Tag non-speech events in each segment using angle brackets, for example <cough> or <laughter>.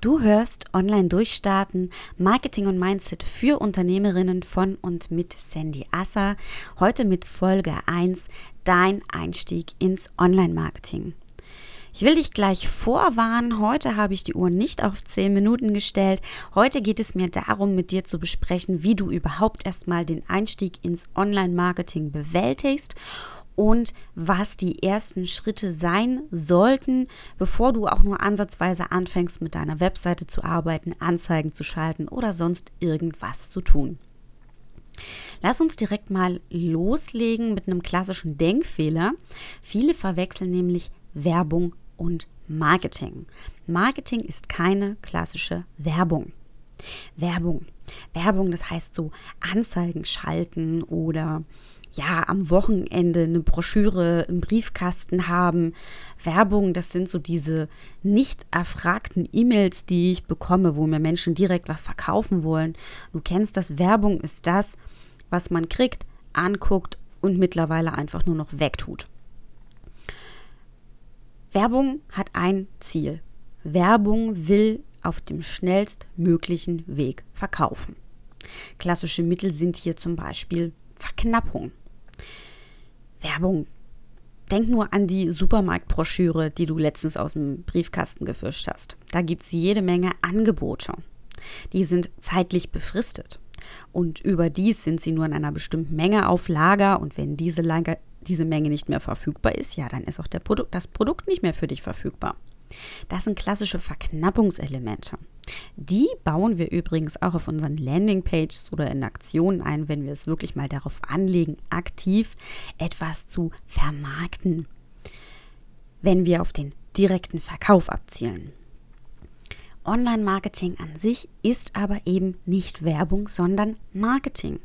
Du hörst Online Durchstarten, Marketing und Mindset für Unternehmerinnen von und mit Sandy Asser. Heute mit Folge 1, dein Einstieg ins Online-Marketing. Ich will dich gleich vorwarnen, heute habe ich die Uhr nicht auf 10 Minuten gestellt. Heute geht es mir darum, mit dir zu besprechen, wie du überhaupt erstmal den Einstieg ins Online-Marketing bewältigst und was die ersten Schritte sein sollten, bevor du auch nur ansatzweise anfängst, mit deiner Webseite zu arbeiten, Anzeigen zu schalten oder sonst irgendwas zu tun. Lass uns direkt mal loslegen mit einem klassischen Denkfehler. Viele verwechseln nämlich Werbung und Marketing. Marketing ist keine klassische Werbung. Werbung. Werbung, das heißt so Anzeigen schalten oder ja, am Wochenende eine Broschüre im Briefkasten haben. Werbung, das sind so diese nicht erfragten E-Mails, die ich bekomme, wo mir Menschen direkt was verkaufen wollen. Du kennst das, Werbung ist das, was man kriegt, anguckt und mittlerweile einfach nur noch wegtut. Werbung hat ein Ziel. Werbung will auf dem schnellstmöglichen Weg verkaufen. Klassische Mittel sind hier zum Beispiel Verknappung. Werbung. Denk nur an die Supermarktbroschüre, die du letztens aus dem Briefkasten gefischt hast. Da gibt es jede Menge Angebote. Die sind zeitlich befristet. Und überdies sind sie nur in einer bestimmten Menge auf Lager. Und wenn diese, Lager, diese Menge nicht mehr verfügbar ist, ja, dann ist auch Produkt, das Produkt nicht mehr für dich verfügbar. Das sind klassische Verknappungselemente. Die bauen wir übrigens auch auf unseren Landingpages oder in Aktionen ein, wenn wir es wirklich mal darauf anlegen, aktiv etwas zu vermarkten, wenn wir auf den direkten Verkauf abzielen. Online-Marketing an sich ist aber eben nicht Werbung, sondern Marketing.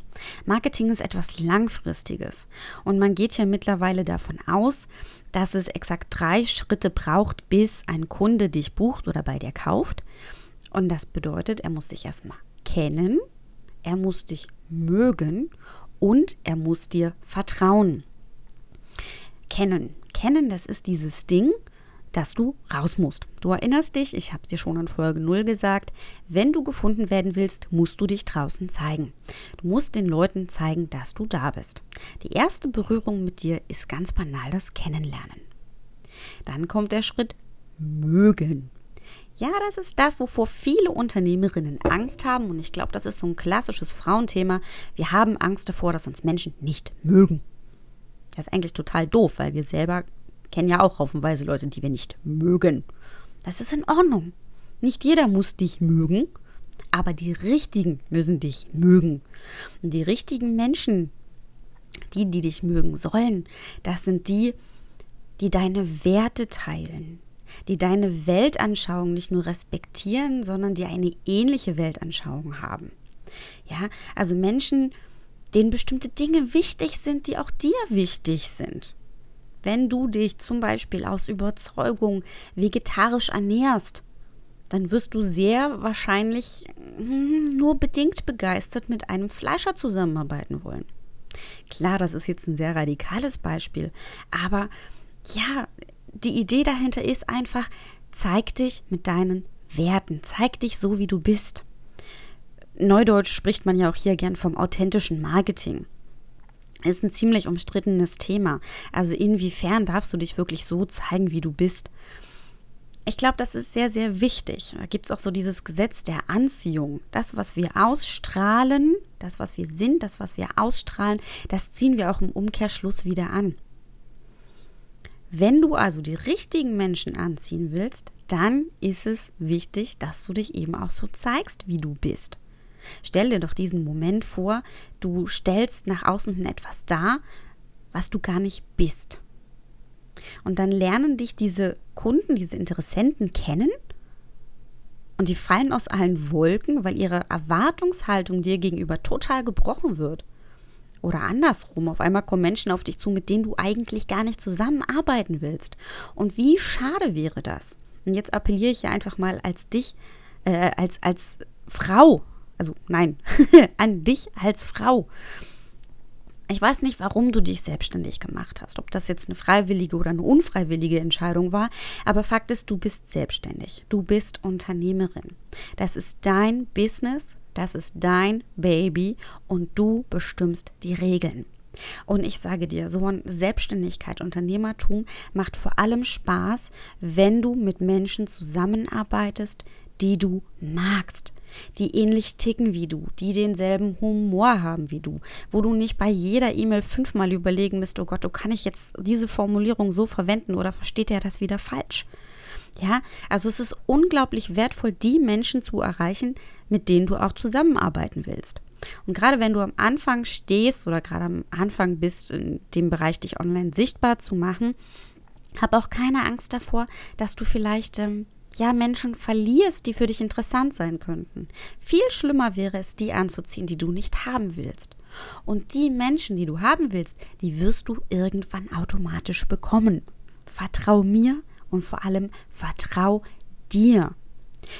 Marketing ist etwas Langfristiges und man geht ja mittlerweile davon aus, dass es exakt drei Schritte braucht, bis ein Kunde dich bucht oder bei dir kauft. Und das bedeutet, er muss dich erstmal kennen, er muss dich mögen und er muss dir vertrauen. Kennen. Kennen, das ist dieses Ding, dass du raus musst. Du erinnerst dich, ich habe dir schon in Folge 0 gesagt, wenn du gefunden werden willst, musst du dich draußen zeigen. Du musst den Leuten zeigen, dass du da bist. Die erste Berührung mit dir ist ganz banal das Kennenlernen. Dann kommt der Schritt mögen. Ja, das ist das, wovor viele Unternehmerinnen Angst haben. Und ich glaube, das ist so ein klassisches Frauenthema. Wir haben Angst davor, dass uns Menschen nicht mögen. Das ist eigentlich total doof, weil wir selber kennen ja auch haufenweise Leute, die wir nicht mögen. Das ist in Ordnung. Nicht jeder muss dich mögen, aber die Richtigen müssen dich mögen. Und die richtigen Menschen, die, die dich mögen sollen, das sind die, die deine Werte teilen, die deine Weltanschauung nicht nur respektieren, sondern die eine ähnliche Weltanschauung haben. Ja, also Menschen, denen bestimmte Dinge wichtig sind, die auch dir wichtig sind. Wenn du dich zum Beispiel aus Überzeugung vegetarisch ernährst, dann wirst du sehr wahrscheinlich hm, nur bedingt begeistert mit einem Fleischer zusammenarbeiten wollen. Klar, das ist jetzt ein sehr radikales Beispiel, aber ja, die Idee dahinter ist einfach, zeig dich mit deinen Werten, zeig dich so, wie du bist. Neudeutsch spricht man ja auch hier gern vom authentischen Marketing ist ein ziemlich umstrittenes Thema. Also inwiefern darfst du dich wirklich so zeigen, wie du bist? Ich glaube, das ist sehr, sehr wichtig. Da gibt es auch so dieses Gesetz der Anziehung. Das, was wir ausstrahlen, das, was wir sind, das, was wir ausstrahlen, das ziehen wir auch im Umkehrschluss wieder an. Wenn du also die richtigen Menschen anziehen willst, dann ist es wichtig, dass du dich eben auch so zeigst, wie du bist. Stell dir doch diesen Moment vor, du stellst nach außen hin etwas dar, was du gar nicht bist. Und dann lernen dich diese Kunden, diese Interessenten kennen und die fallen aus allen Wolken, weil ihre Erwartungshaltung dir gegenüber total gebrochen wird. Oder andersrum, auf einmal kommen Menschen auf dich zu, mit denen du eigentlich gar nicht zusammenarbeiten willst. Und wie schade wäre das? Und jetzt appelliere ich ja einfach mal als dich, äh, als, als Frau also nein, <laughs> an dich als Frau. Ich weiß nicht, warum du dich selbstständig gemacht hast, ob das jetzt eine freiwillige oder eine unfreiwillige Entscheidung war, aber Fakt ist, du bist selbstständig, du bist Unternehmerin. Das ist dein Business, das ist dein Baby und du bestimmst die Regeln. Und ich sage dir, so eine Selbstständigkeit, Unternehmertum macht vor allem Spaß, wenn du mit Menschen zusammenarbeitest, die du magst, die ähnlich ticken wie du, die denselben Humor haben wie du, wo du nicht bei jeder E-Mail fünfmal überlegen musst, oh Gott, oh, kann ich jetzt diese Formulierung so verwenden oder versteht er das wieder falsch? Ja, also es ist unglaublich wertvoll, die Menschen zu erreichen, mit denen du auch zusammenarbeiten willst. Und gerade wenn du am Anfang stehst oder gerade am Anfang bist, in dem Bereich dich online sichtbar zu machen, hab auch keine Angst davor, dass du vielleicht ähm, ja Menschen verlierst, die für dich interessant sein könnten. Viel schlimmer wäre es, die anzuziehen, die du nicht haben willst. Und die Menschen, die du haben willst, die wirst du irgendwann automatisch bekommen. Vertrau mir und vor allem vertrau dir.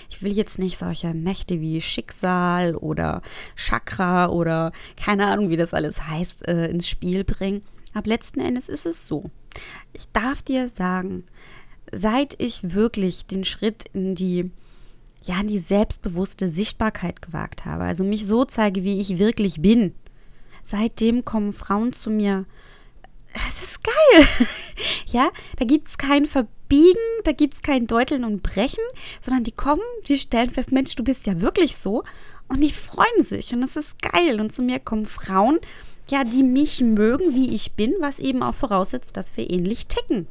Ich will jetzt nicht solche Mächte wie Schicksal oder Chakra oder keine Ahnung, wie das alles heißt, äh, ins Spiel bringen. Aber letzten Endes ist es so. Ich darf dir sagen, seit ich wirklich den Schritt in die ja, in die selbstbewusste Sichtbarkeit gewagt habe, also mich so zeige, wie ich wirklich bin, seitdem kommen Frauen zu mir. Es ist geil. <laughs> ja, da gibt es kein Verbiegen, da gibt es kein Deuteln und Brechen, sondern die kommen, die stellen fest, Mensch, du bist ja wirklich so. Und die freuen sich und das ist geil. Und zu mir kommen Frauen, ja, die mich mögen, wie ich bin, was eben auch voraussetzt, dass wir ähnlich ticken.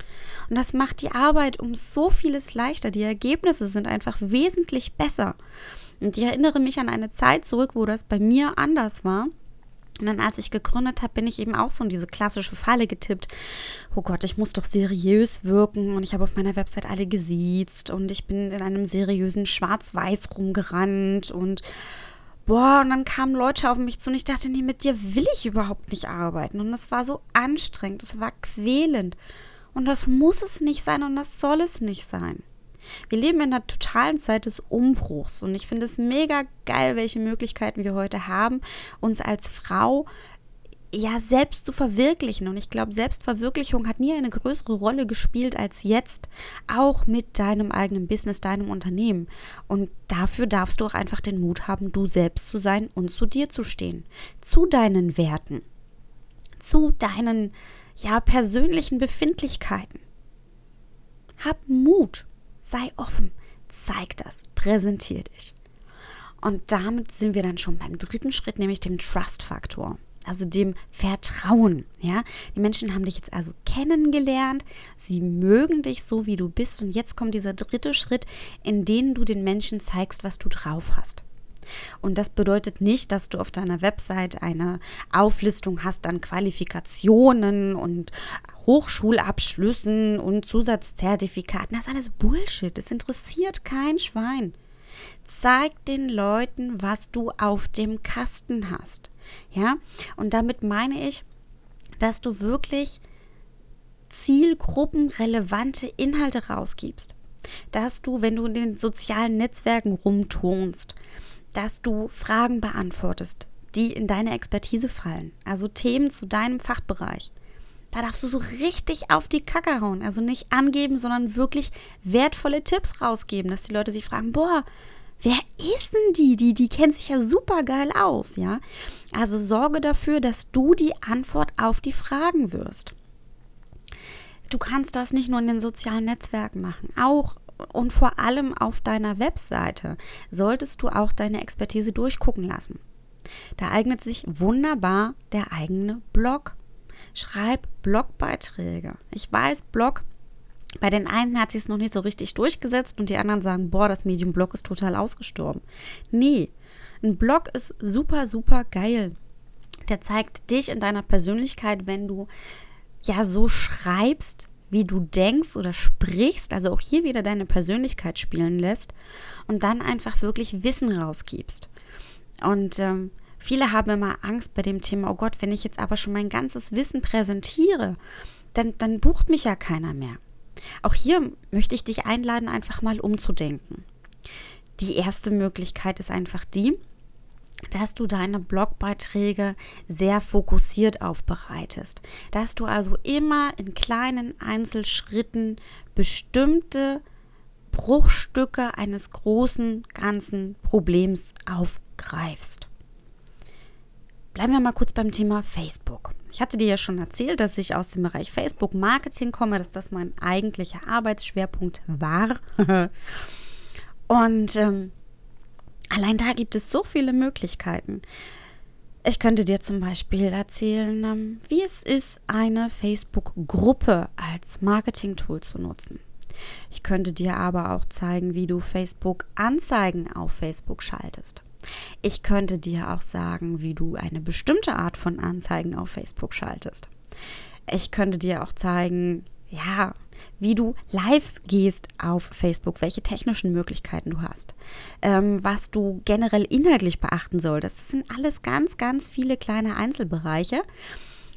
Und das macht die Arbeit um so vieles leichter. Die Ergebnisse sind einfach wesentlich besser. Und ich erinnere mich an eine Zeit zurück, wo das bei mir anders war. Und dann, als ich gegründet habe, bin ich eben auch so in diese klassische Falle getippt. Oh Gott, ich muss doch seriös wirken. Und ich habe auf meiner Website alle gesiezt. Und ich bin in einem seriösen Schwarz-Weiß rumgerannt. Und boah, und dann kamen Leute auf mich zu und ich dachte, nee, mit dir will ich überhaupt nicht arbeiten. Und das war so anstrengend, das war quälend. Und das muss es nicht sein und das soll es nicht sein. Wir leben in einer totalen Zeit des Umbruchs und ich finde es mega geil, welche Möglichkeiten wir heute haben, uns als Frau ja selbst zu verwirklichen. Und ich glaube, Selbstverwirklichung hat nie eine größere Rolle gespielt als jetzt, auch mit deinem eigenen Business, deinem Unternehmen. Und dafür darfst du auch einfach den Mut haben, du selbst zu sein und zu dir zu stehen, zu deinen Werten, zu deinen ja persönlichen Befindlichkeiten. Hab Mut, sei offen, zeig das, präsentier dich. Und damit sind wir dann schon beim dritten Schritt, nämlich dem Trust-Faktor also dem Vertrauen. Ja, die Menschen haben dich jetzt also kennengelernt, sie mögen dich so, wie du bist, und jetzt kommt dieser dritte Schritt, in dem du den Menschen zeigst, was du drauf hast. Und das bedeutet nicht, dass du auf deiner Website eine Auflistung hast an Qualifikationen und Hochschulabschlüssen und Zusatzzertifikaten. Das ist alles Bullshit. Das interessiert kein Schwein. Zeig den Leuten, was du auf dem Kasten hast. Ja, und damit meine ich, dass du wirklich zielgruppenrelevante Inhalte rausgibst. Dass du, wenn du in den sozialen Netzwerken rumturnst, dass du Fragen beantwortest, die in deine Expertise fallen. Also Themen zu deinem Fachbereich. Da darfst du so richtig auf die Kacke hauen. Also nicht angeben, sondern wirklich wertvolle Tipps rausgeben, dass die Leute sich fragen, boah, wer ist denn die? Die, die kennt sich ja super geil aus, ja. Also sorge dafür, dass du die Antwort auf die Fragen wirst. Du kannst das nicht nur in den sozialen Netzwerken machen, auch und vor allem auf deiner Webseite solltest du auch deine Expertise durchgucken lassen. Da eignet sich wunderbar der eigene Blog. Schreib Blogbeiträge. Ich weiß, Blog bei den einen hat sich es noch nicht so richtig durchgesetzt und die anderen sagen, boah, das Medium Blog ist total ausgestorben. Nee, ein Blog ist super, super geil. Der zeigt dich in deiner Persönlichkeit, wenn du ja so schreibst, wie du denkst oder sprichst, also auch hier wieder deine Persönlichkeit spielen lässt und dann einfach wirklich Wissen rausgibst. Und ähm, viele haben immer Angst bei dem Thema, oh Gott, wenn ich jetzt aber schon mein ganzes Wissen präsentiere, dann, dann bucht mich ja keiner mehr. Auch hier möchte ich dich einladen, einfach mal umzudenken. Die erste Möglichkeit ist einfach die, dass du deine Blogbeiträge sehr fokussiert aufbereitest, dass du also immer in kleinen Einzelschritten bestimmte Bruchstücke eines großen ganzen Problems aufgreifst. Bleiben wir mal kurz beim Thema Facebook. Ich hatte dir ja schon erzählt, dass ich aus dem Bereich Facebook Marketing komme, dass das mein eigentlicher Arbeitsschwerpunkt war. <laughs> Und ähm, allein da gibt es so viele Möglichkeiten. Ich könnte dir zum Beispiel erzählen, ähm, wie es ist, eine Facebook-Gruppe als Marketing-Tool zu nutzen. Ich könnte dir aber auch zeigen, wie du Facebook-Anzeigen auf Facebook schaltest. Ich könnte dir auch sagen, wie du eine bestimmte Art von Anzeigen auf Facebook schaltest. Ich könnte dir auch zeigen, ja, wie du live gehst auf Facebook, welche technischen Möglichkeiten du hast, ähm, was du generell inhaltlich beachten solltest. Das sind alles ganz, ganz viele kleine Einzelbereiche,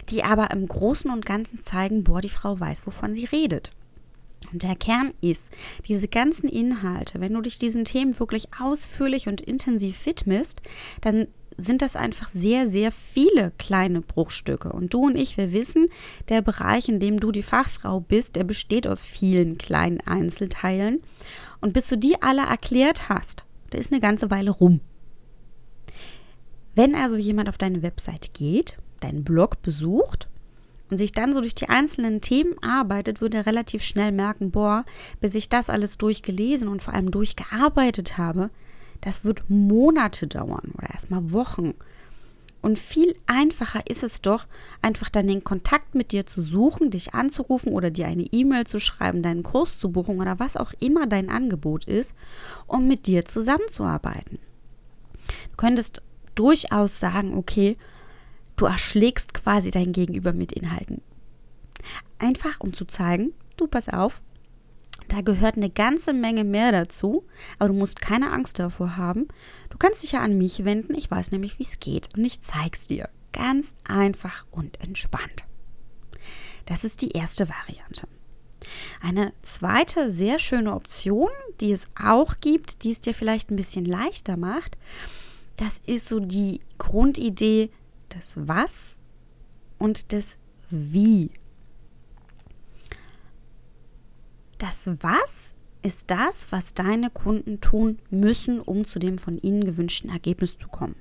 die aber im Großen und Ganzen zeigen, boah, die Frau weiß, wovon sie redet. Und der Kern ist, diese ganzen Inhalte, wenn du dich diesen Themen wirklich ausführlich und intensiv widmest, dann sind das einfach sehr, sehr viele kleine Bruchstücke. Und du und ich, wir wissen, der Bereich, in dem du die Fachfrau bist, der besteht aus vielen kleinen Einzelteilen. Und bis du die alle erklärt hast, da ist eine ganze Weile rum. Wenn also jemand auf deine Webseite geht, deinen Blog besucht und sich dann so durch die einzelnen Themen arbeitet, würde er relativ schnell merken, boah, bis ich das alles durchgelesen und vor allem durchgearbeitet habe, das wird Monate dauern oder erstmal Wochen. Und viel einfacher ist es doch, einfach dann den Kontakt mit dir zu suchen, dich anzurufen oder dir eine E-Mail zu schreiben, deinen Kurs zu buchen oder was auch immer dein Angebot ist, um mit dir zusammenzuarbeiten. Du könntest durchaus sagen, okay, Du erschlägst quasi dein Gegenüber mit Inhalten. Einfach um zu zeigen, du pass auf, da gehört eine ganze Menge mehr dazu, aber du musst keine Angst davor haben. Du kannst dich ja an mich wenden, ich weiß nämlich, wie es geht und ich zeig's dir. Ganz einfach und entspannt. Das ist die erste Variante. Eine zweite sehr schöne Option, die es auch gibt, die es dir vielleicht ein bisschen leichter macht, das ist so die Grundidee des Was und des Wie. Das Was ist das, was deine Kunden tun müssen, um zu dem von ihnen gewünschten Ergebnis zu kommen.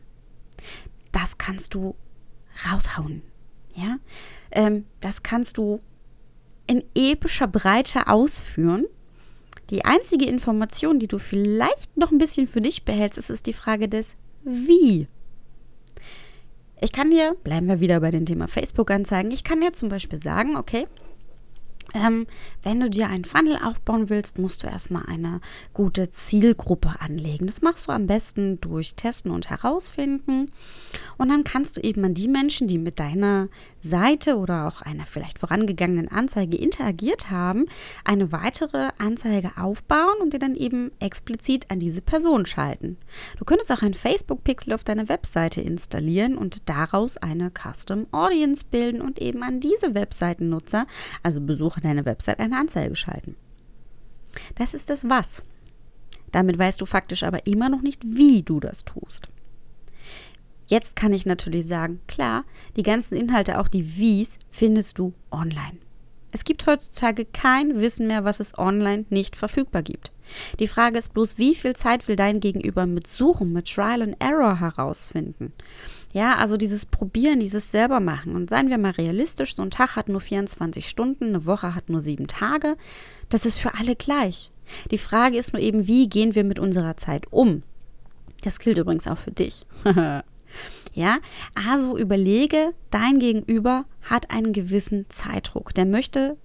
Das kannst du raushauen. Ja? Ähm, das kannst du in epischer Breite ausführen. Die einzige Information, die du vielleicht noch ein bisschen für dich behältst, ist, ist die Frage des Wie. Ich kann dir, bleiben wir wieder bei dem Thema Facebook-Anzeigen, ich kann dir zum Beispiel sagen, okay, ähm, wenn du dir einen Funnel aufbauen willst, musst du erstmal eine gute Zielgruppe anlegen. Das machst du am besten durch Testen und Herausfinden. Und dann kannst du eben an die Menschen, die mit deiner Seite oder auch einer vielleicht vorangegangenen Anzeige interagiert haben, eine weitere Anzeige aufbauen und dir dann eben explizit an diese Person schalten. Du könntest auch ein Facebook-Pixel auf deine Webseite installieren und daraus eine Custom Audience bilden und eben an diese Webseitennutzer, also Besucher deiner Website, eine Anzeige schalten. Das ist das Was. Damit weißt du faktisch aber immer noch nicht, wie du das tust. Jetzt kann ich natürlich sagen, klar, die ganzen Inhalte, auch die Wies, findest du online. Es gibt heutzutage kein Wissen mehr, was es online nicht verfügbar gibt. Die Frage ist bloß, wie viel Zeit will dein Gegenüber mit Suchen, mit Trial and Error herausfinden? Ja, also dieses Probieren, dieses selber machen. Und seien wir mal realistisch, so ein Tag hat nur 24 Stunden, eine Woche hat nur sieben Tage. Das ist für alle gleich. Die Frage ist nur eben, wie gehen wir mit unserer Zeit um? Das gilt übrigens auch für dich. <laughs> Ja, also überlege, dein Gegenüber hat einen gewissen Zeitdruck. Der möchte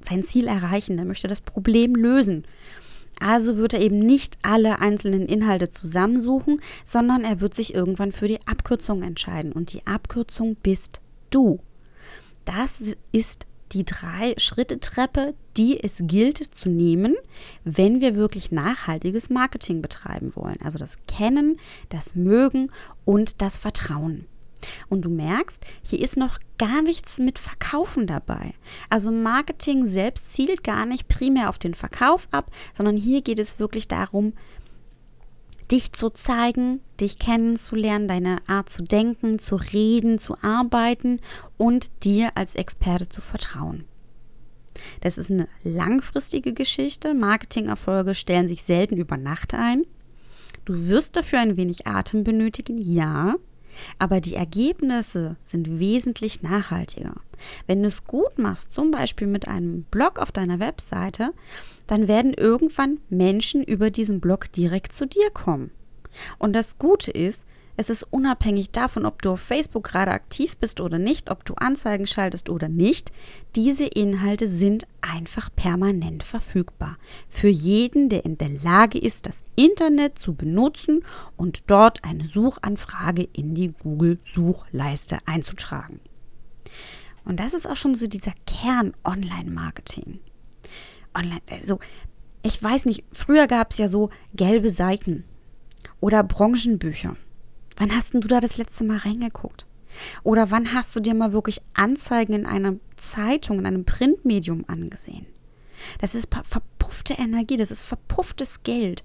sein Ziel erreichen, der möchte das Problem lösen. Also wird er eben nicht alle einzelnen Inhalte zusammensuchen, sondern er wird sich irgendwann für die Abkürzung entscheiden. Und die Abkürzung bist du. Das ist die Drei-Schritte-Treppe, die es gilt zu nehmen, wenn wir wirklich nachhaltiges Marketing betreiben wollen. Also das Kennen, das Mögen und das Vertrauen. Und du merkst, hier ist noch gar nichts mit Verkaufen dabei. Also Marketing selbst zielt gar nicht primär auf den Verkauf ab, sondern hier geht es wirklich darum, dich zu zeigen, dich kennenzulernen, deine Art zu denken, zu reden, zu arbeiten und dir als Experte zu vertrauen. Das ist eine langfristige Geschichte. Marketingerfolge stellen sich selten über Nacht ein. Du wirst dafür ein wenig Atem benötigen, ja, aber die Ergebnisse sind wesentlich nachhaltiger. Wenn du es gut machst, zum Beispiel mit einem Blog auf deiner Webseite, dann werden irgendwann Menschen über diesen Blog direkt zu dir kommen. Und das Gute ist, es ist unabhängig davon, ob du auf Facebook gerade aktiv bist oder nicht, ob du Anzeigen schaltest oder nicht. Diese Inhalte sind einfach permanent verfügbar. Für jeden, der in der Lage ist, das Internet zu benutzen und dort eine Suchanfrage in die Google-Suchleiste einzutragen. Und das ist auch schon so dieser Kern Online-Marketing. Online, also ich weiß nicht, früher gab es ja so gelbe Seiten oder Branchenbücher. Wann hast du da das letzte Mal reingeguckt? Oder wann hast du dir mal wirklich Anzeigen in einer Zeitung, in einem Printmedium angesehen? Das ist verpuffte Energie, das ist verpufftes Geld.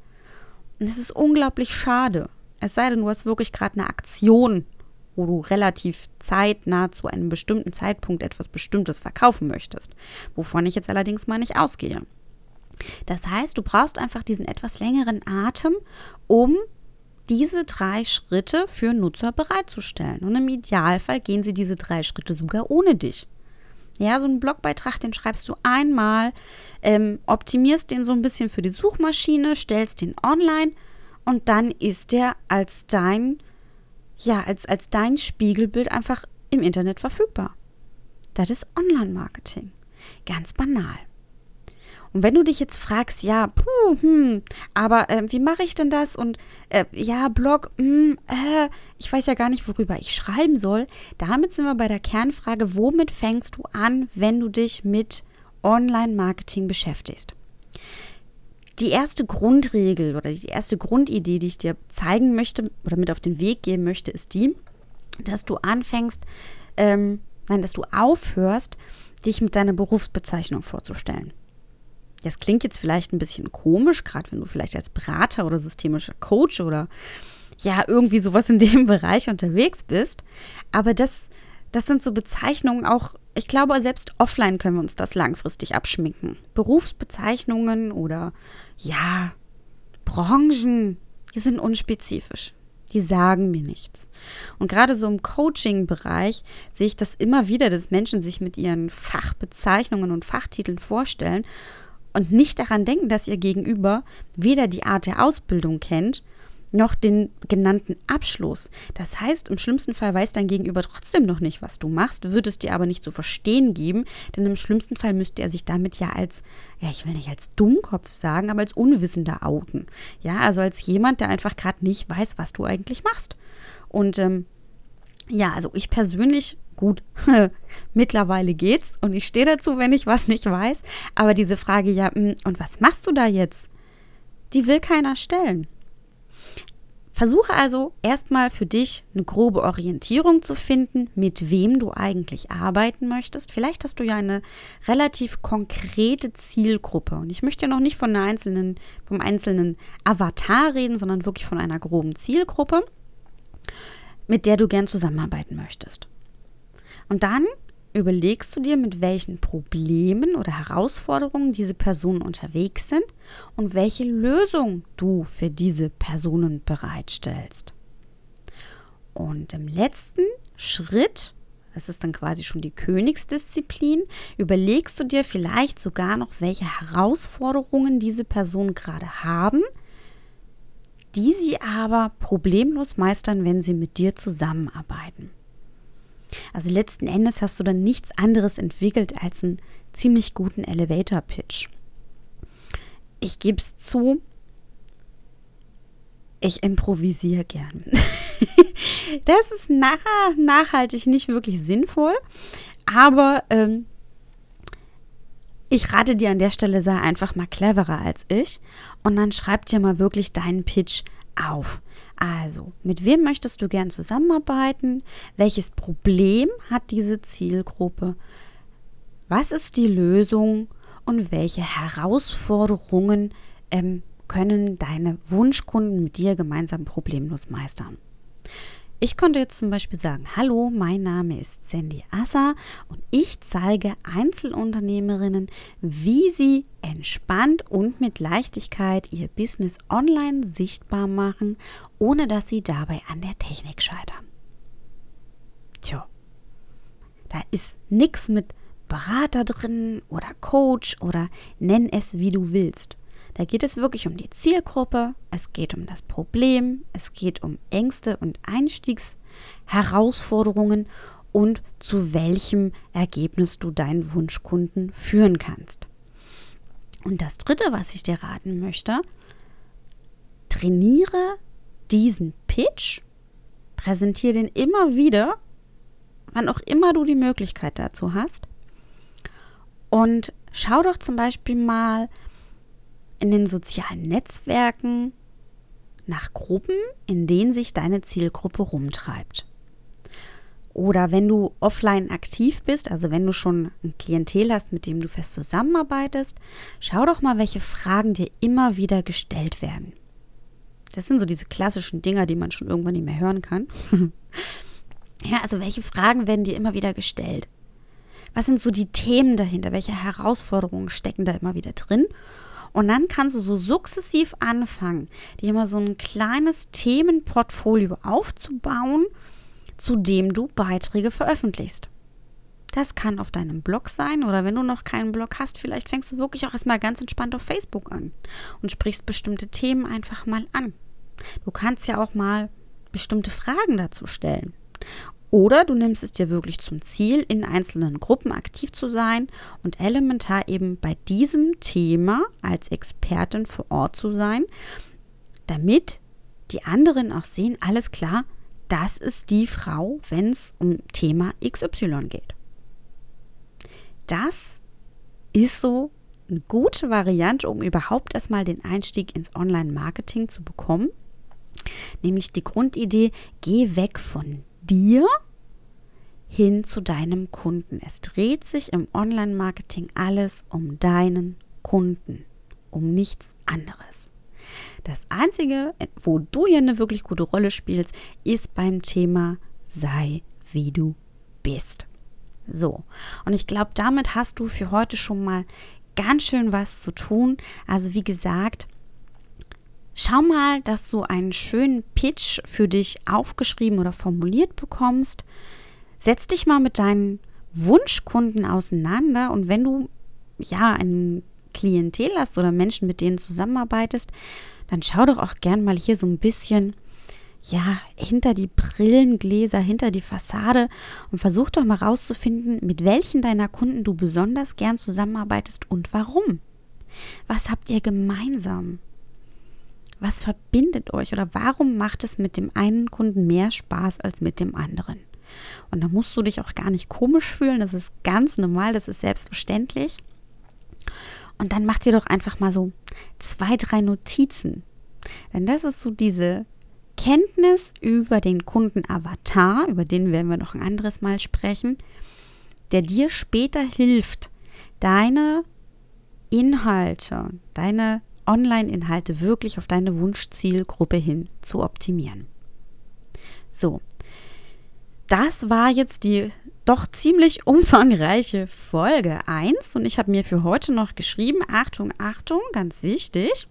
Und es ist unglaublich schade. Es sei denn, du hast wirklich gerade eine Aktion, wo du relativ zeitnah zu einem bestimmten Zeitpunkt etwas Bestimmtes verkaufen möchtest. Wovon ich jetzt allerdings mal nicht ausgehe. Das heißt, du brauchst einfach diesen etwas längeren Atem, um diese drei Schritte für Nutzer bereitzustellen. Und im Idealfall gehen sie diese drei Schritte sogar ohne dich. Ja, so einen Blogbeitrag, den schreibst du einmal, ähm, optimierst den so ein bisschen für die Suchmaschine, stellst den online und dann ist der als dein, ja, als, als dein Spiegelbild einfach im Internet verfügbar. Das ist Online-Marketing. Ganz banal. Und wenn du dich jetzt fragst, ja, puh, hm, aber äh, wie mache ich denn das? Und äh, ja, Blog, hm, äh, ich weiß ja gar nicht, worüber ich schreiben soll. Damit sind wir bei der Kernfrage, womit fängst du an, wenn du dich mit Online-Marketing beschäftigst? Die erste Grundregel oder die erste Grundidee, die ich dir zeigen möchte oder mit auf den Weg geben möchte, ist die, dass du anfängst, ähm, nein, dass du aufhörst, dich mit deiner Berufsbezeichnung vorzustellen. Das klingt jetzt vielleicht ein bisschen komisch, gerade wenn du vielleicht als Berater oder systemischer Coach oder ja, irgendwie sowas in <laughs> dem Bereich unterwegs bist. Aber das, das sind so Bezeichnungen auch, ich glaube, selbst offline können wir uns das langfristig abschminken. Berufsbezeichnungen oder ja, Branchen, die sind unspezifisch. Die sagen mir nichts. Und gerade so im Coaching-Bereich sehe ich das immer wieder, dass Menschen sich mit ihren Fachbezeichnungen und Fachtiteln vorstellen und nicht daran denken, dass ihr Gegenüber weder die Art der Ausbildung kennt, noch den genannten Abschluss. Das heißt, im schlimmsten Fall weiß dein Gegenüber trotzdem noch nicht, was du machst, würde es dir aber nicht zu verstehen geben, denn im schlimmsten Fall müsste er sich damit ja als, ja, ich will nicht als Dummkopf sagen, aber als Unwissender outen. Ja, also als jemand, der einfach gerade nicht weiß, was du eigentlich machst. Und ähm, ja, also ich persönlich gut, <laughs> mittlerweile geht's und ich stehe dazu, wenn ich was nicht weiß. Aber diese Frage, ja, hm, und was machst du da jetzt? Die will keiner stellen. Versuche also erstmal für dich eine grobe Orientierung zu finden, mit wem du eigentlich arbeiten möchtest. Vielleicht hast du ja eine relativ konkrete Zielgruppe. Und ich möchte ja noch nicht von einer einzelnen, vom einzelnen Avatar reden, sondern wirklich von einer groben Zielgruppe, mit der du gern zusammenarbeiten möchtest. Und dann überlegst du dir, mit welchen Problemen oder Herausforderungen diese Personen unterwegs sind und welche Lösung du für diese Personen bereitstellst. Und im letzten Schritt, das ist dann quasi schon die Königsdisziplin, überlegst du dir vielleicht sogar noch, welche Herausforderungen diese Personen gerade haben, die sie aber problemlos meistern, wenn sie mit dir zusammenarbeiten. Also letzten Endes hast du dann nichts anderes entwickelt als einen ziemlich guten Elevator-Pitch. Ich gebe es zu, ich improvisiere gern. <laughs> das ist nachher nachhaltig nicht wirklich sinnvoll, aber ähm, ich rate dir an der Stelle, sei einfach mal cleverer als ich und dann schreib dir mal wirklich deinen Pitch auf. Also, mit wem möchtest du gern zusammenarbeiten? Welches Problem hat diese Zielgruppe? Was ist die Lösung? Und welche Herausforderungen ähm, können deine Wunschkunden mit dir gemeinsam problemlos meistern. Ich konnte jetzt zum Beispiel sagen, hallo, mein Name ist Sandy Assa und ich zeige Einzelunternehmerinnen, wie sie entspannt und mit Leichtigkeit ihr Business online sichtbar machen, ohne dass sie dabei an der Technik scheitern. Tja, da ist nichts mit Berater drin oder Coach oder nenn es wie du willst. Da geht es wirklich um die Zielgruppe, es geht um das Problem, es geht um Ängste und Einstiegsherausforderungen und zu welchem Ergebnis du deinen Wunschkunden führen kannst. Und das Dritte, was ich dir raten möchte, trainiere diesen Pitch, präsentiere den immer wieder, wann auch immer du die Möglichkeit dazu hast. Und schau doch zum Beispiel mal, in den sozialen Netzwerken nach Gruppen, in denen sich deine Zielgruppe rumtreibt. Oder wenn du offline aktiv bist, also wenn du schon ein Klientel hast, mit dem du fest zusammenarbeitest, schau doch mal, welche Fragen dir immer wieder gestellt werden. Das sind so diese klassischen Dinger, die man schon irgendwann nicht mehr hören kann. <laughs> ja, also welche Fragen werden dir immer wieder gestellt? Was sind so die Themen dahinter? Welche Herausforderungen stecken da immer wieder drin? Und dann kannst du so sukzessiv anfangen, dir immer so ein kleines Themenportfolio aufzubauen, zu dem du Beiträge veröffentlichst. Das kann auf deinem Blog sein oder wenn du noch keinen Blog hast, vielleicht fängst du wirklich auch erstmal ganz entspannt auf Facebook an und sprichst bestimmte Themen einfach mal an. Du kannst ja auch mal bestimmte Fragen dazu stellen. Oder du nimmst es dir wirklich zum Ziel, in einzelnen Gruppen aktiv zu sein und elementar eben bei diesem Thema als Expertin vor Ort zu sein, damit die anderen auch sehen, alles klar, das ist die Frau, wenn es um Thema XY geht. Das ist so eine gute Variante, um überhaupt erstmal den Einstieg ins Online-Marketing zu bekommen. Nämlich die Grundidee, geh weg von dir hin zu deinem Kunden. Es dreht sich im Online-Marketing alles um deinen Kunden, um nichts anderes. Das Einzige, wo du hier eine wirklich gute Rolle spielst, ist beim Thema sei wie du bist. So, und ich glaube, damit hast du für heute schon mal ganz schön was zu tun. Also wie gesagt, Schau mal, dass du einen schönen Pitch für dich aufgeschrieben oder formuliert bekommst. Setz dich mal mit deinen Wunschkunden auseinander und wenn du ja ein Klientel hast oder Menschen, mit denen zusammenarbeitest, dann schau doch auch gern mal hier so ein bisschen ja, hinter die Brillengläser, hinter die Fassade und versuch doch mal rauszufinden, mit welchen deiner Kunden du besonders gern zusammenarbeitest und warum. Was habt ihr gemeinsam? Was verbindet euch oder warum macht es mit dem einen Kunden mehr Spaß als mit dem anderen? Und da musst du dich auch gar nicht komisch fühlen, das ist ganz normal, das ist selbstverständlich. Und dann mach dir doch einfach mal so zwei, drei Notizen. Denn das ist so diese Kenntnis über den Kunden-Avatar, über den werden wir noch ein anderes Mal sprechen, der dir später hilft, deine Inhalte, deine Online-Inhalte wirklich auf deine Wunschzielgruppe hin zu optimieren. So, das war jetzt die doch ziemlich umfangreiche Folge 1 und ich habe mir für heute noch geschrieben, Achtung, Achtung, ganz wichtig.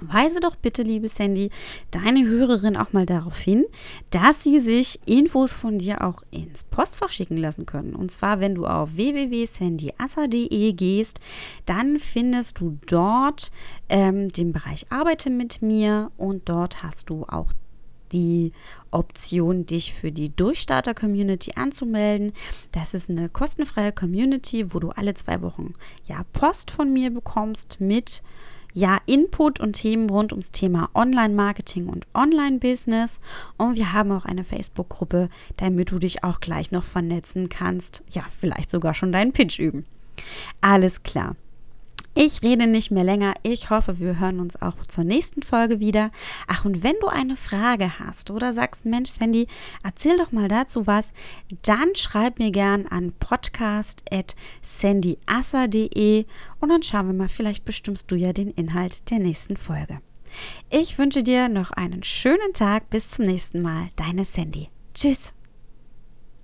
Weise doch bitte, liebe Sandy, deine Hörerin auch mal darauf hin, dass sie sich Infos von dir auch ins Postfach schicken lassen können. Und zwar, wenn du auf www.sandyassa.de gehst, dann findest du dort ähm, den Bereich Arbeite mit mir und dort hast du auch die Option, dich für die Durchstarter-Community anzumelden. Das ist eine kostenfreie Community, wo du alle zwei Wochen ja Post von mir bekommst mit ja, Input und Themen rund ums Thema Online-Marketing und Online-Business. Und wir haben auch eine Facebook-Gruppe, damit du dich auch gleich noch vernetzen kannst. Ja, vielleicht sogar schon deinen Pitch üben. Alles klar. Ich rede nicht mehr länger. Ich hoffe, wir hören uns auch zur nächsten Folge wieder. Ach, und wenn du eine Frage hast oder sagst, Mensch, Sandy, erzähl doch mal dazu was, dann schreib mir gern an podcast.sandyasser.de und dann schauen wir mal, vielleicht bestimmst du ja den Inhalt der nächsten Folge. Ich wünsche dir noch einen schönen Tag. Bis zum nächsten Mal. Deine Sandy. Tschüss.